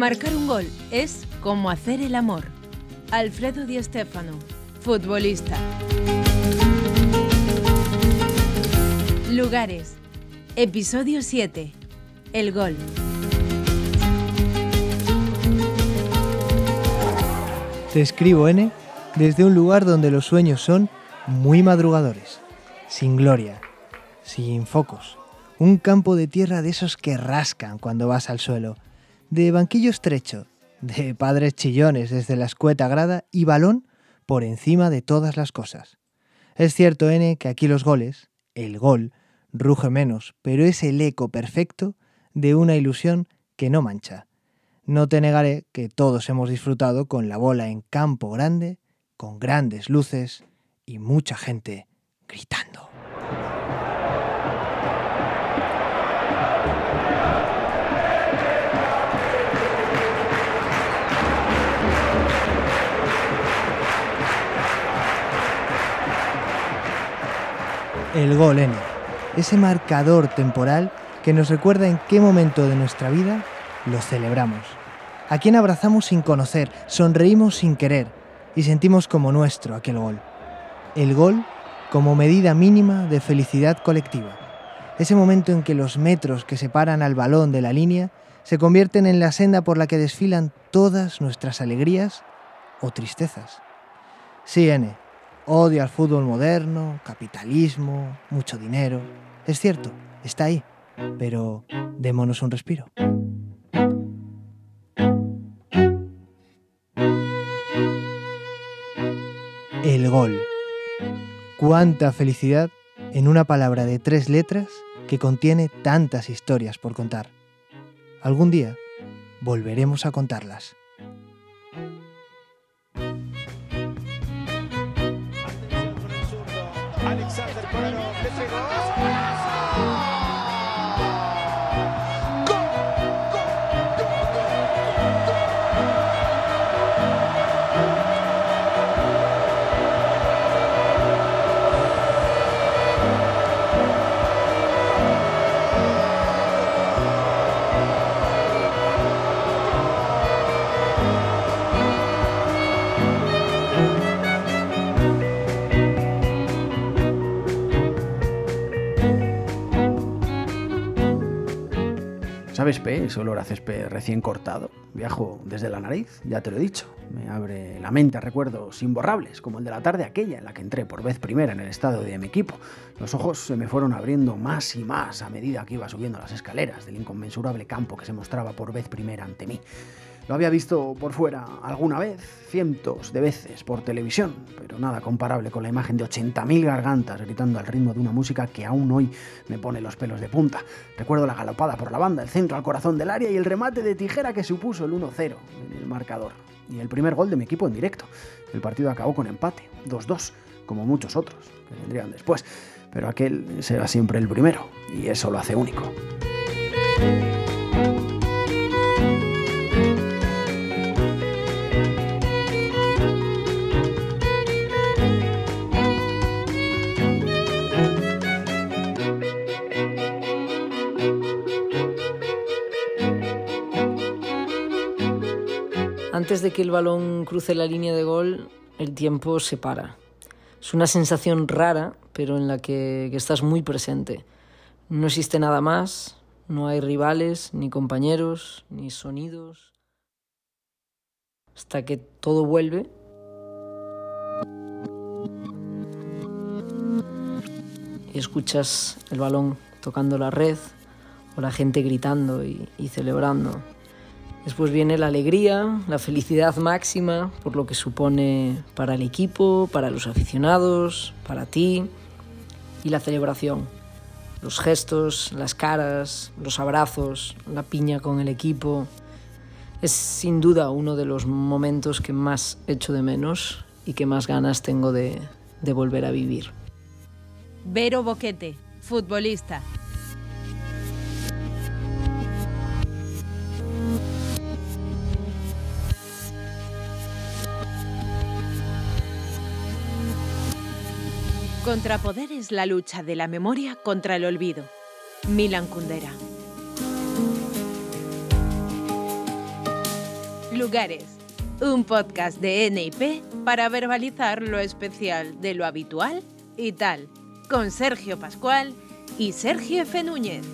Marcar un gol es como hacer el amor. Alfredo Di futbolista. Lugares. Episodio 7. El gol. Te escribo N desde un lugar donde los sueños son muy madrugadores, sin gloria, sin focos, un campo de tierra de esos que rascan cuando vas al suelo, de banquillo estrecho, de padres chillones desde la escueta grada y balón por encima de todas las cosas. Es cierto, N, que aquí los goles, el gol, ruge menos, pero es el eco perfecto de una ilusión que no mancha. No te negaré que todos hemos disfrutado con la bola en campo grande, con grandes luces y mucha gente gritando. El gol N, ese marcador temporal que nos recuerda en qué momento de nuestra vida lo celebramos a quien abrazamos sin conocer, sonreímos sin querer y sentimos como nuestro aquel gol. El gol como medida mínima de felicidad colectiva. Ese momento en que los metros que separan al balón de la línea se convierten en la senda por la que desfilan todas nuestras alegrías o tristezas. Sí, N, odio al fútbol moderno, capitalismo, mucho dinero. Es cierto, está ahí, pero démonos un respiro. El gol. Cuánta felicidad en una palabra de tres letras que contiene tantas historias por contar. Algún día volveremos a contarlas. Pero, ¿qué ¿Sabes, P? Ese olor a césped recién cortado. Viajo desde la nariz, ya te lo he dicho. Me abre la mente a recuerdos imborrables, como el de la tarde aquella en la que entré por vez primera en el estado de mi equipo. Los ojos se me fueron abriendo más y más a medida que iba subiendo las escaleras del inconmensurable campo que se mostraba por vez primera ante mí. Lo había visto por fuera alguna vez, cientos de veces por televisión, pero nada comparable con la imagen de 80.000 gargantas gritando al ritmo de una música que aún hoy me pone los pelos de punta. Recuerdo la galopada por la banda, el centro al corazón del área y el remate de tijera que supuso el 1-0 en el marcador. Y el primer gol de mi equipo en directo. El partido acabó con empate, 2-2, como muchos otros que vendrían después. Pero aquel será siempre el primero, y eso lo hace único. Antes de que el balón cruce la línea de gol, el tiempo se para. Es una sensación rara, pero en la que, estás muy presente. No existe nada más, no hay rivales, ni compañeros, ni sonidos. Hasta que todo vuelve. Y escuchas el balón tocando la red o la gente gritando y celebrando. Después viene la alegría, la felicidad máxima por lo que supone para el equipo, para los aficionados, para ti y la celebración. Los gestos, las caras, los abrazos, la piña con el equipo. Es sin duda uno de los momentos que más echo de menos y que más ganas tengo de, de volver a vivir. Vero Boquete, futbolista. Contrapoder es la lucha de la memoria contra el olvido. Milan Kundera. lugares. Un podcast de NIP para verbalizar lo especial de lo habitual y tal. Con Sergio Pascual y Sergio F. Núñez.